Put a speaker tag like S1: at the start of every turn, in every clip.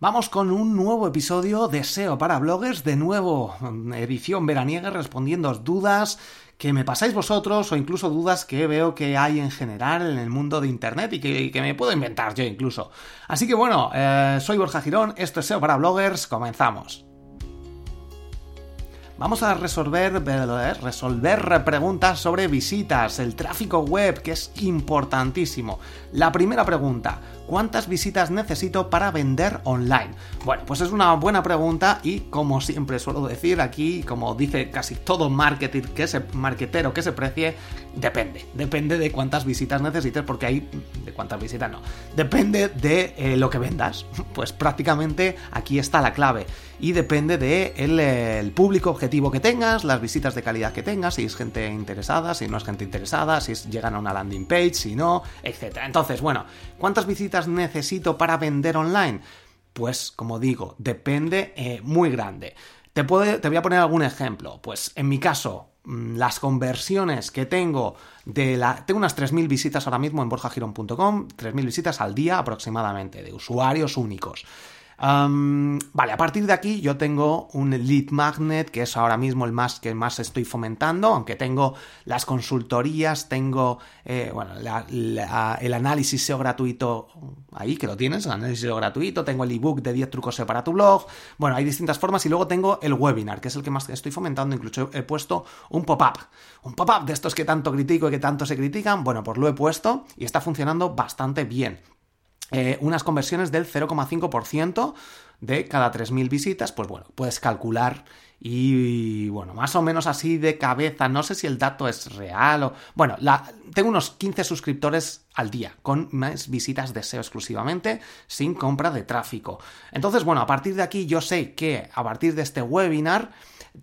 S1: Vamos con un nuevo episodio de SEO para bloggers, de nuevo edición veraniega respondiendo dudas que me pasáis vosotros o incluso dudas que veo que hay en general en el mundo de Internet y que, me puedo inventar yo incluso. Así que bueno, eh, soy Borja Girón, esto es SEO para bloggers, comenzamos. Vamos a resolver, resolver preguntas sobre visitas, el tráfico web, que es importantísimo. La primera pregunta, ¿cuántas visitas necesito para vender online? Bueno, pues es una buena pregunta y como siempre suelo decir aquí, como dice casi todo marketing que se, marketero que se precie, depende. Depende de cuántas visitas necesites porque hay... ¿De cuántas visitas no? Depende de eh, lo que vendas. Pues prácticamente aquí está la clave y depende de el, público objetivo que tengas, las visitas de calidad que tengas, si es gente interesada, si no es gente interesada, si llegan a una landing page, si no, etc. Entonces, bueno, ¿cuántas visitas necesito para vender online? Pues, como digo, depende eh, muy grande. Te, voy a poner algún ejemplo. Pues en mi caso, mm, las conversiones que tengo de la... Tengo unas 3.000 visitas ahora mismo en borjagiron.com, 3.000 visitas al día aproximadamente, de usuarios únicos vale, a partir de aquí yo tengo un lead magnet, que es ahora mismo el más que más estoy fomentando, aunque tengo las consultorías, tengo eh, el análisis SEO gratuito ahí, que lo tienes, el análisis SEO gratuito, tengo el ebook de 10 trucos SEO para tu blog, bueno, hay distintas formas y luego tengo el webinar, que es el que más estoy fomentando, incluso he puesto un pop-up, un pop-up de estos que tanto critico y que tanto se critican, bueno, pues lo he puesto y está funcionando bastante bien. Eh, unas conversiones del 0,5% de cada 3.000 visitas, pues bueno, puedes calcular y bueno, más o menos así de cabeza, no sé si el dato es real o... Bueno, tengo unos 15 suscriptores al día, con más visitas de SEO exclusivamente, sin compra de tráfico. Entonces, bueno, a partir de aquí yo sé que a partir de este webinar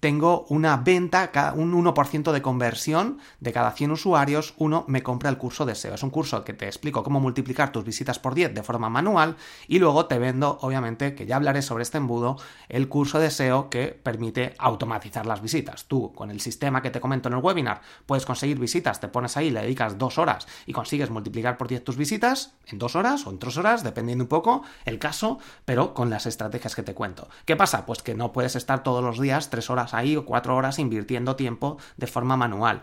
S1: tengo una venta, un 1% de conversión de cada 100 usuarios, uno me compra el curso de SEO. Es un curso que te explico cómo multiplicar tus visitas por 10 de forma manual y luego te vendo, obviamente, que ya hablaré sobre este embudo, el curso de SEO que permite automatizar las visitas. Tú, con el sistema que te comento en el webinar, puedes conseguir visitas, te pones ahí, le dedicas dos horas y consigues multiplicar por 10 tus visitas en dos horas o en tres horas, dependiendo un poco el caso, pero con las estrategias que te cuento. ¿Qué pasa? Pues que no puedes estar todos los días tres horas horas ahí o cuatro horas invirtiendo tiempo de forma manual.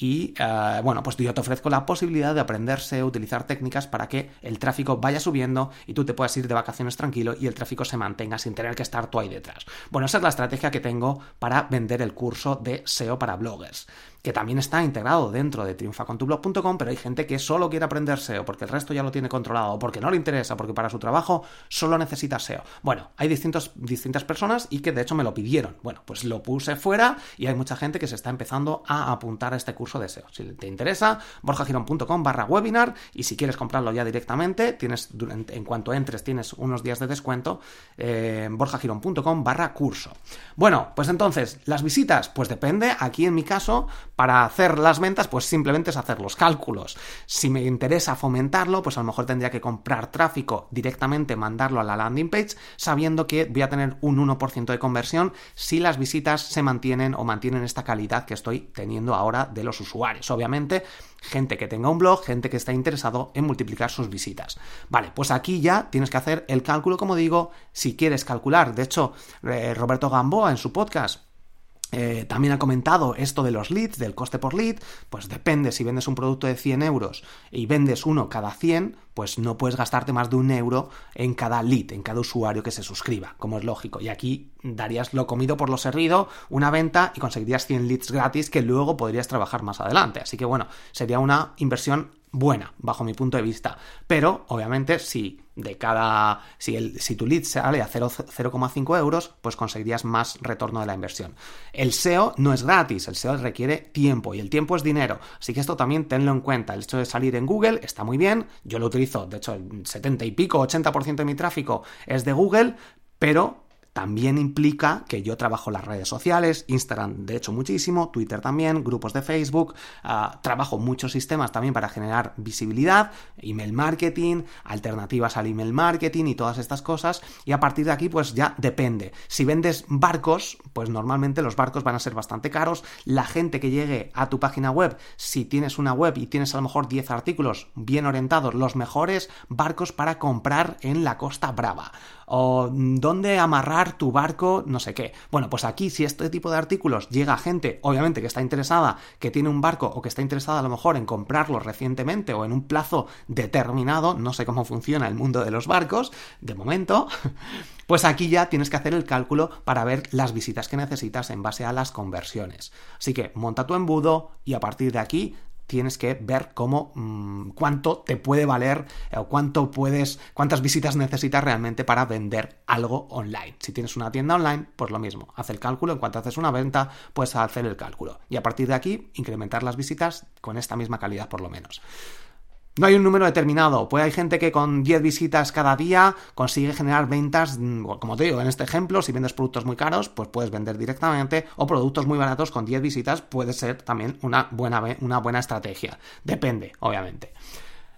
S1: Y eh, bueno, pues yo te ofrezco la posibilidad de aprenderse, utilizar técnicas para que el tráfico vaya subiendo y tú te puedas ir de vacaciones tranquilo y el tráfico se mantenga sin tener que estar tú ahí detrás. Bueno, esa es la estrategia que tengo para vender el curso de SEO para bloggers que también está integrado dentro de triunfacontublog.com, pero hay gente que solo quiere aprender SEO porque el resto ya lo tiene controlado, porque no le interesa, porque para su trabajo solo necesita SEO. Bueno, hay distintos, distintas personas y que de hecho me lo pidieron. Bueno, pues lo puse fuera y hay mucha gente que se está empezando a apuntar a este curso de SEO. Si te interesa, borjagirón.com barra webinar y si quieres comprarlo ya directamente, tienes en cuanto entres tienes unos días de descuento, eh, borjagirón.com barra curso. Bueno, pues entonces, las visitas, pues depende, aquí en mi caso, para hacer las ventas, pues simplemente es hacer los cálculos. Si me interesa fomentarlo, pues a lo mejor tendría que comprar tráfico directamente, mandarlo a la landing page, sabiendo que voy a tener un 1% de conversión si las visitas se mantienen o mantienen esta calidad que estoy teniendo ahora de los usuarios. Obviamente, gente que tenga un blog, gente que está interesado en multiplicar sus visitas. Vale, pues aquí ya tienes que hacer el cálculo, como digo, si quieres calcular. De hecho, eh, Roberto Gamboa en su podcast eh, también ha comentado esto de los leads, del coste por lead, pues depende, si vendes un producto de 100 euros y vendes uno cada 100, pues no puedes gastarte más de un euro en cada lead, en cada usuario que se suscriba, como es lógico. Y aquí darías lo comido por lo servido, una venta y conseguirías 100 leads gratis que luego podrías trabajar más adelante. Así que bueno, sería una inversión buena, bajo mi punto de vista. Pero, obviamente, si de cada. Si, el, si tu lead sale a 0,5 euros, pues conseguirías más retorno de la inversión. El SEO no es gratis, el SEO requiere tiempo y el tiempo es dinero. Así que esto también tenlo en cuenta. El hecho de salir en Google está muy bien. Yo lo utilizo, de hecho, el 70 y pico, 80% de mi tráfico es de Google, pero también implica que yo trabajo las redes sociales, Instagram de hecho muchísimo, Twitter también, grupos de Facebook, ah, trabajo muchos sistemas también para generar visibilidad, email marketing, alternativas al email marketing y todas estas cosas. Y a partir de aquí pues ya depende. Si vendes barcos, pues normalmente los barcos van a ser bastante caros. La gente que llegue a tu página web, si tienes una web y tienes a lo mejor 10 artículos bien orientados, los mejores barcos para comprar en la Costa Brava o dónde amarrar tu barco, no sé qué. Bueno, pues aquí si este tipo de artículos llega a gente, obviamente que está interesada, que tiene un barco o que está interesada a lo mejor en comprarlo recientemente o en un plazo determinado, no sé cómo funciona el mundo de los barcos, de momento, pues aquí ya tienes que hacer el cálculo para ver las visitas que necesitas en base a las conversiones. Así que monta tu embudo y a partir de aquí tienes que ver cómo mm, cuánto te puede valer eh, o cuánto puedes cuántas visitas necesitas realmente para vender algo online. Si tienes una tienda online, pues lo mismo, haz el cálculo, en cuanto haces una venta, puedes hacer el cálculo y a partir de aquí incrementar las visitas con esta misma calidad por lo menos. No hay un número determinado, pues hay gente que con 10 visitas cada día consigue generar ventas, mm, como te digo, en este ejemplo, si vendes productos muy caros, pues puedes vender directamente, o productos muy baratos con 10 visitas puede ser también una buena, una buena estrategia. Depende, obviamente.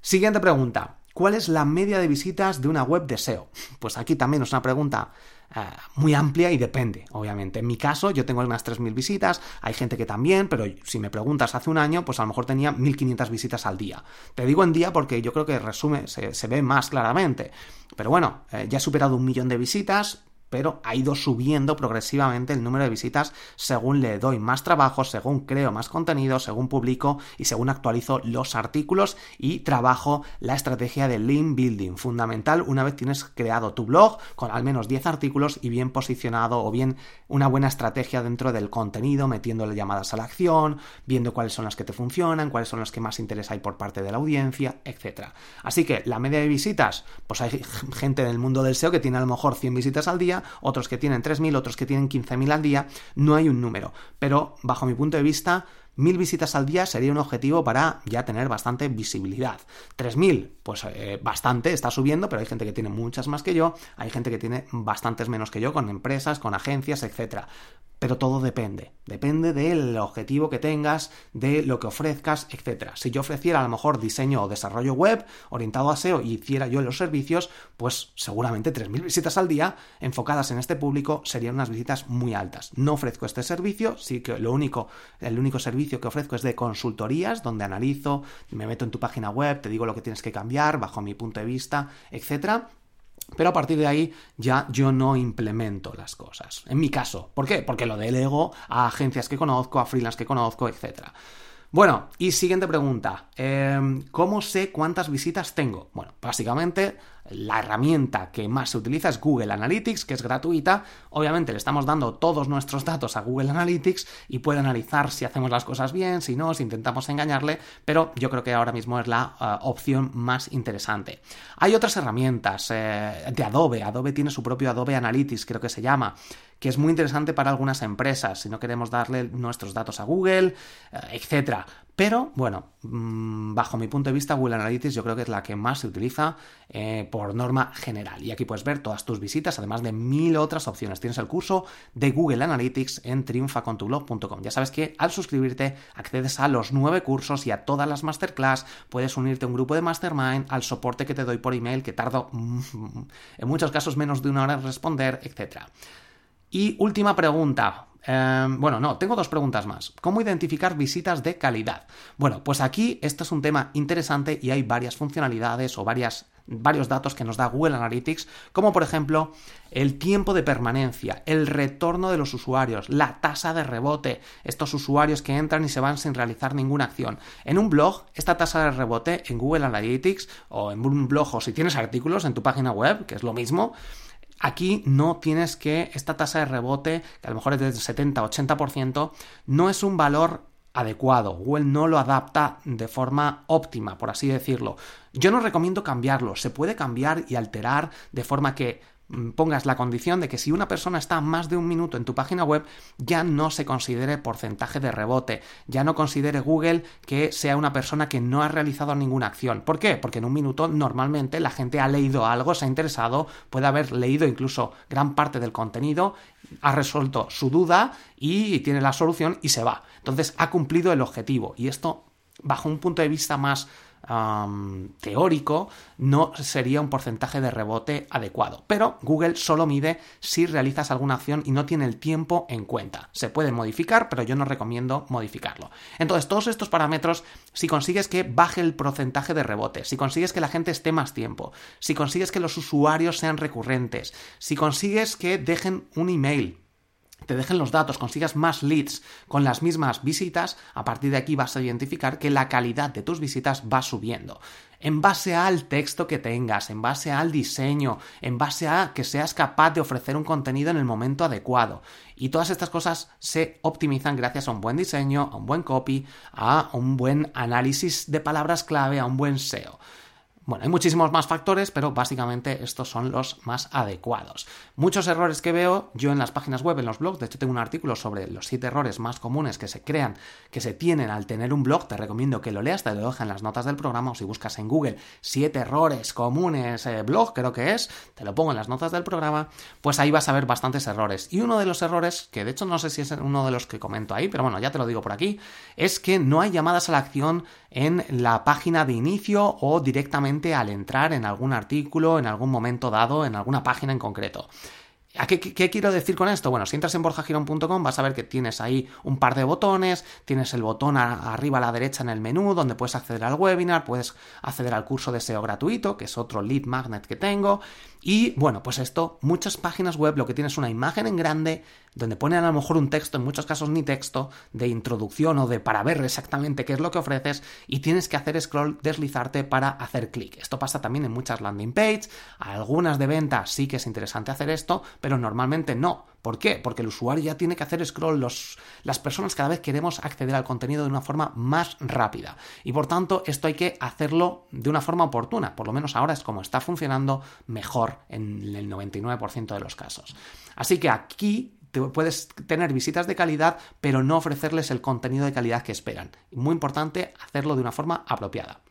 S1: Siguiente pregunta. ¿Cuál es la media de visitas de una web de SEO? Pues aquí también es una pregunta eh, muy amplia y depende, obviamente. En mi caso, yo tengo unas 3.000 visitas, hay gente que también, pero si me preguntas hace un año, pues a lo mejor tenía 1.500 visitas al día. Te digo en día porque yo creo que resume, se, ve más claramente. Pero bueno, eh, ya he superado un millón de visitas, pero ha ido subiendo progresivamente el número de visitas según le doy más trabajo, según creo más contenido, según publico y según actualizo los artículos y trabajo la estrategia de link building. Fundamental una vez tienes creado tu blog con al menos 10 artículos y bien posicionado o bien una buena estrategia dentro del contenido, metiéndole llamadas a la acción, viendo cuáles son las que te funcionan, cuáles son las que más interés hay por parte de la audiencia, etc. Así que la media de visitas, pues hay gente del mundo del SEO que tiene a lo mejor 100 visitas al día, otros que tienen 3.000, otros que tienen 15.000 al día, no hay un número. Pero bajo mi punto de vista, Mil visitas al día sería un objetivo para ya tener bastante visibilidad. 3.000, pues eh, bastante, está subiendo, pero hay gente que tiene muchas más que yo, hay gente que tiene bastantes menos que yo, con empresas, con agencias, etc pero todo depende. Depende del objetivo que tengas, de lo que ofrezcas, etc. Si yo ofreciera a lo mejor diseño o desarrollo web orientado a SEO y hiciera yo los servicios, pues seguramente 3.000 visitas al día enfocadas en este público serían unas visitas muy altas. No ofrezco este servicio, sí que lo único, el único servicio que ofrezco es de consultorías, donde analizo, me meto en tu página web, te digo lo que tienes que cambiar bajo mi punto de vista, etc pero a partir de ahí ya yo no implemento las cosas. En mi caso. ¿Por qué? Porque lo delego a agencias que conozco, a freelance que conozco, etc. Bueno, y siguiente pregunta. Em, ¿Cómo sé cuántas visitas tengo? Bueno, básicamente la herramienta que más se utiliza es Google Analytics, que es gratuita. Obviamente le estamos dando todos nuestros datos a Google Analytics y puede analizar si hacemos las cosas bien, si no, si intentamos engañarle, pero yo creo que ahora mismo es la eh, opción más interesante. Hay otras herramientas eh, de Adobe. Adobe tiene su propio Adobe Analytics, creo que se llama que es muy interesante para algunas empresas si no queremos darle nuestros datos a Google, eh, etcétera. Pero bueno, mm, bajo mi punto de vista, Google Analytics yo creo que es la que más se utiliza eh, por norma general. Y aquí puedes ver todas tus visitas, además de mil otras opciones. Tienes el curso de Google Analytics en triunfacontublog.com. Ya sabes que al suscribirte accedes a los nueve cursos y a todas las masterclass. Puedes unirte a un grupo de mastermind, al soporte que te doy por email, que tardo en muchos casos menos de una hora en responder, etcétera. Y última pregunta. Em, bueno, no, tengo dos preguntas más. ¿Cómo identificar visitas de calidad? Bueno, pues aquí este es un tema interesante y hay varias funcionalidades o varios datos que nos da Google Analytics, como por ejemplo el tiempo de permanencia, el retorno de los usuarios, la tasa de rebote, estos usuarios que entran y se van sin realizar ninguna acción. En un blog, esta tasa de rebote en Google Analytics o en un blog o si tienes artículos en tu página web, que es lo mismo, Aquí no tienes que, esta tasa de rebote, que a lo mejor es del 70-80%, no es un valor adecuado. Google no lo adapta de forma óptima, por así decirlo. Yo no recomiendo cambiarlo. Se puede cambiar y alterar de forma que pongas la condición de que si una persona está más de un minuto en tu página web, ya no se considere porcentaje de rebote, ya no considere Google que sea una persona que no ha realizado ninguna acción. ¿Por qué? Porque en un minuto normalmente la gente ha leído algo, se ha interesado, puede haber leído incluso gran parte del contenido, ha resuelto su duda y tiene la solución y se va. Entonces ha cumplido el objetivo y esto bajo un punto de vista más teórico, no sería un porcentaje de rebote adecuado. Pero Google solo mide si realizas alguna acción y no tiene el tiempo en cuenta. Se puede modificar, pero yo no recomiendo modificarlo. Entonces, todos estos parámetros, si consigues que baje el porcentaje de rebote, si consigues que la gente esté más tiempo, si consigues que los usuarios sean recurrentes, si consigues que dejen un email, te dejen los datos, consigas más leads con las mismas visitas, a partir de aquí vas a identificar que la calidad de tus visitas va subiendo. En base al texto que tengas, en base al diseño, en base a que seas capaz de ofrecer un contenido en el momento adecuado. Y todas estas cosas se optimizan gracias a un buen diseño, a un buen copy, a un buen análisis de palabras clave, a un buen SEO. Bueno, hay muchísimos más factores, pero básicamente estos son los más adecuados. Muchos errores que veo yo en las páginas web, en los blogs, de hecho tengo un artículo sobre los 7 errores más comunes que se crean, que se tienen al tener un blog, te recomiendo que lo leas, te lo dejo en las notas del programa o si buscas en Google 7 errores comunes eh, blog, creo que es, te lo pongo en las notas del programa, pues ahí vas a ver bastantes errores. Y uno de los errores, que de hecho no sé si es uno de los que comento ahí, pero bueno, ya te lo digo por aquí, es que no hay llamadas a la acción en la página de inicio o directamente al entrar en algún artículo, en algún momento dado, en alguna página en concreto. Qué, quiero decir con esto? Bueno, si entras en borjagirón.com vas a ver que tienes ahí un par de botones, tienes el botón arriba a la derecha en el menú donde puedes acceder al webinar, puedes acceder al curso de SEO gratuito, que es otro lead magnet que tengo, y bueno, pues esto, muchas páginas web lo que tienes es una imagen en grande donde pone a lo mejor un texto, en muchos casos ni texto, de introducción o de para ver exactamente qué es lo que ofreces y tienes que hacer scroll, deslizarte para hacer clic. Esto pasa también en muchas landing pages, algunas de venta sí que es interesante hacer esto, pero normalmente no. ¿Por qué? Porque el usuario ya tiene que hacer scroll, los, las personas cada vez queremos acceder al contenido de una forma más rápida y por tanto esto hay que hacerlo de una forma oportuna, por lo menos ahora es como está funcionando mejor en el 99% de los casos. Así que aquí puedes tener visitas de calidad, pero no ofrecerles el contenido de calidad que esperan. Muy importante hacerlo de una forma apropiada.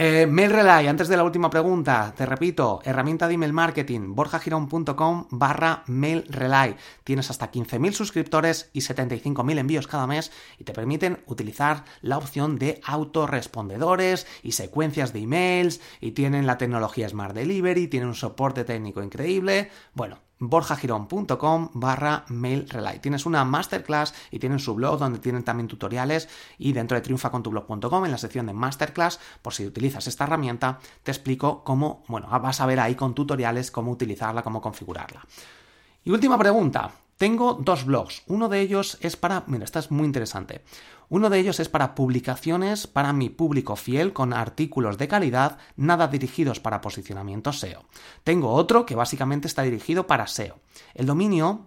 S1: Eh, Mail Relay, antes de la última pregunta, te repito, herramienta de email marketing, borjagirón.com barra Mail Relay. Tienes hasta 15.000 suscriptores y 75.000 envíos cada mes y te permiten utilizar la opción de autorrespondedores y secuencias de emails y tienen la tecnología Smart Delivery, tienen un soporte técnico increíble. Bueno, borjagirón.com barra mail relay. Tienes una masterclass y tienen su blog donde tienen también tutoriales y dentro de triunfacontublog.com en la sección de masterclass, por si utilizas esta herramienta, te explico cómo, bueno, vas a ver ahí con tutoriales cómo utilizarla, cómo configurarla. Y última pregunta, tengo dos blogs. Uno de ellos es para. Mira, esta es muy interesante. Uno de ellos es para publicaciones para mi público fiel con artículos de calidad, nada dirigidos para posicionamiento SEO. Tengo otro que básicamente está dirigido para SEO. El dominio,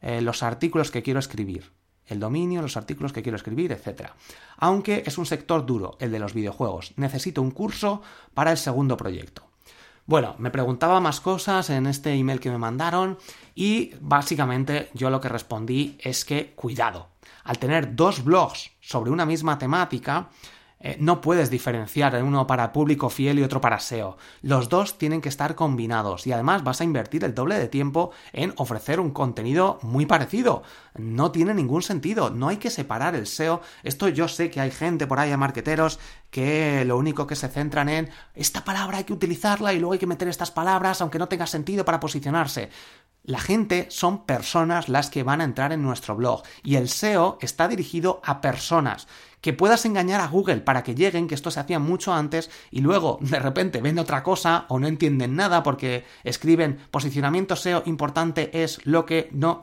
S1: eh, los artículos que quiero escribir. El dominio, los artículos que quiero escribir, etc. Aunque es un sector duro, el de los videojuegos. Necesito un curso para el segundo proyecto. Bueno, me preguntaba más cosas en este email que me mandaron y básicamente yo lo que respondí es que cuidado, al tener dos blogs sobre una misma temática, eh, no puedes diferenciar uno para público fiel y otro para SEO. Los dos tienen que estar combinados y además vas a invertir el doble de tiempo en ofrecer un contenido muy parecido. No tiene ningún sentido, no hay que separar el SEO. Esto yo sé que hay gente por ahí, marqueteros, que lo único que se centran en esta palabra hay que utilizarla y luego hay que meter estas palabras aunque no tenga sentido para posicionarse. La gente son personas las que van a entrar en nuestro blog y el SEO está dirigido a personas. Que puedas engañar a Google para que lleguen, que esto se hacía mucho antes, y luego de repente ven otra cosa o no entienden nada porque escriben posicionamiento SEO importante es lo que no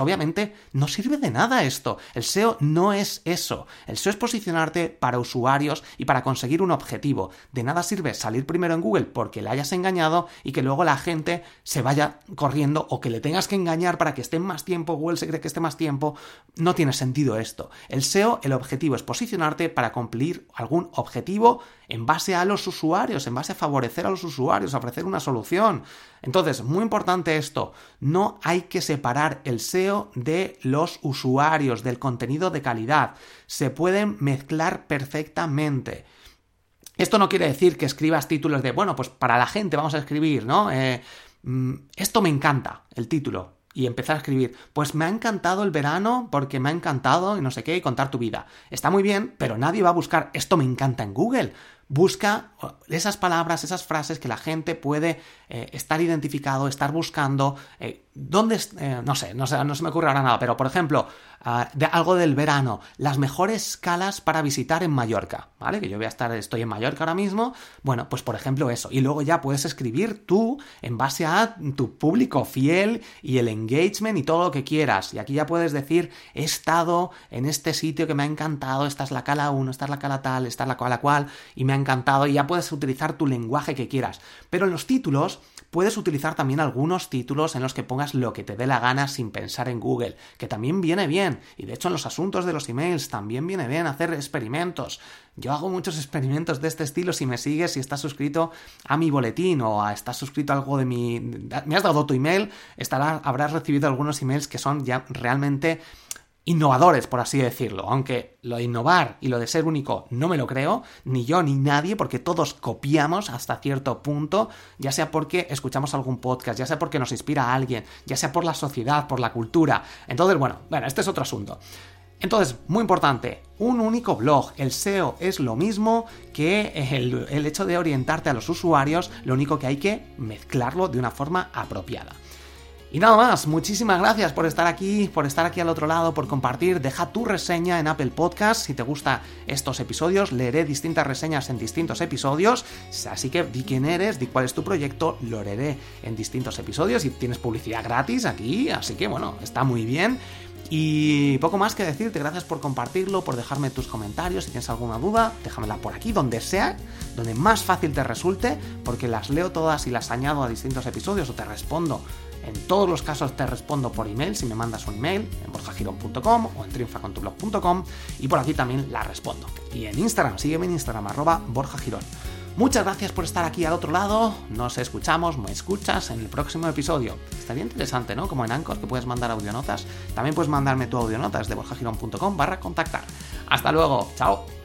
S1: obviamente no sirve de nada esto. El SEO no es eso. El SEO es posicionarte para usuarios y para conseguir un objetivo. De nada sirve salir primero en Google porque le hayas engañado y que luego la gente se vaya corriendo o que le tengas que engañar para que esté más tiempo, Google se cree que esté más tiempo. No tiene sentido esto. El SEO, el objetivo es posicionarte para cumplir algún objetivo en base a los usuarios, en base a favorecer a los usuarios, a ofrecer una solución. Entonces, muy importante esto, no hay que separar el SEO de los usuarios, del contenido de calidad. Se pueden mezclar perfectamente. Esto no quiere decir que escribas títulos de, bueno, pues para la gente vamos a escribir, ¿no? Eh, mm, esto me encanta, el título y empezar a escribir, pues me ha encantado el verano porque me ha encantado y no sé qué, y contar tu vida. Está muy bien, pero nadie va a buscar esto me encanta en Google. Busca esas palabras, esas frases que la gente puede eh, estar identificado, estar buscando. Eh, ¿Dónde? Eh, no sé, no se me ocurre ahora nada, pero por ejemplo, ah, de algo del verano, las mejores escalas para visitar en Mallorca, ¿vale? Que yo voy a estar, estoy en Mallorca ahora mismo. Bueno, pues por ejemplo eso. Y luego ya puedes escribir tú en base a tu público fiel y el engagement y todo lo que quieras. Y aquí ya puedes decir, he estado en este sitio que me ha encantado, esta es la cala 1, esta es la cala tal, esta es la cala cual, y ha encantado. Y ya puedes utilizar tu lenguaje que quieras. Pero en los títulos puedes utilizar también algunos títulos en los que pongas lo que te dé la gana sin pensar en Google, que también viene bien. Y de hecho en los asuntos de los emails también viene bien hacer experimentos. Yo hago muchos experimentos de este estilo si me sigues, si estás suscrito a mi boletín o a, estás suscrito a algo de mi... Me has dado tu email, estará, habrás recibido algunos emails que son ya realmente innovadores, por así decirlo. Aunque lo de innovar y lo de ser único no me lo creo, ni yo ni nadie, porque todos copiamos hasta cierto punto, ya sea porque escuchamos algún podcast, ya sea porque nos inspira a alguien, ya sea por la sociedad, por la cultura. Entonces, bueno, bueno, este es otro asunto. Entonces, muy importante, un único blog. El SEO es lo mismo que el, el hecho de orientarte a los usuarios, lo único que hay que mezclarlo de una forma apropiada. Y nada más, muchísimas gracias por estar aquí, por estar aquí al otro lado, por compartir. Deja tu reseña en Apple Podcast si te gustan estos episodios. Leeré distintas reseñas en distintos episodios. Así que di quién eres, di cuál es tu proyecto, lo leeré en distintos episodios y tienes publicidad gratis aquí. Así que bueno, está muy bien. Y poco más que decirte, gracias por compartirlo, por dejarme tus comentarios, si tienes alguna duda, déjamela por aquí, donde sea, donde más fácil te resulte, porque las leo todas y las añado a distintos episodios o te respondo en todos los casos te respondo por email si me mandas un email en borjagirón.com o en triunfacontublog.com y por aquí también la respondo. Y en Instagram, sígueme en Instagram, arroba borjagirón. Muchas gracias por estar aquí al otro lado. Nos escuchamos, me escuchas en el próximo episodio. Estaría interesante, ¿no? Como en Anchor, que puedes mandar audionotas. También puedes mandarme tu audionotas de borjagirón.com barra contactar. Hasta luego, chao.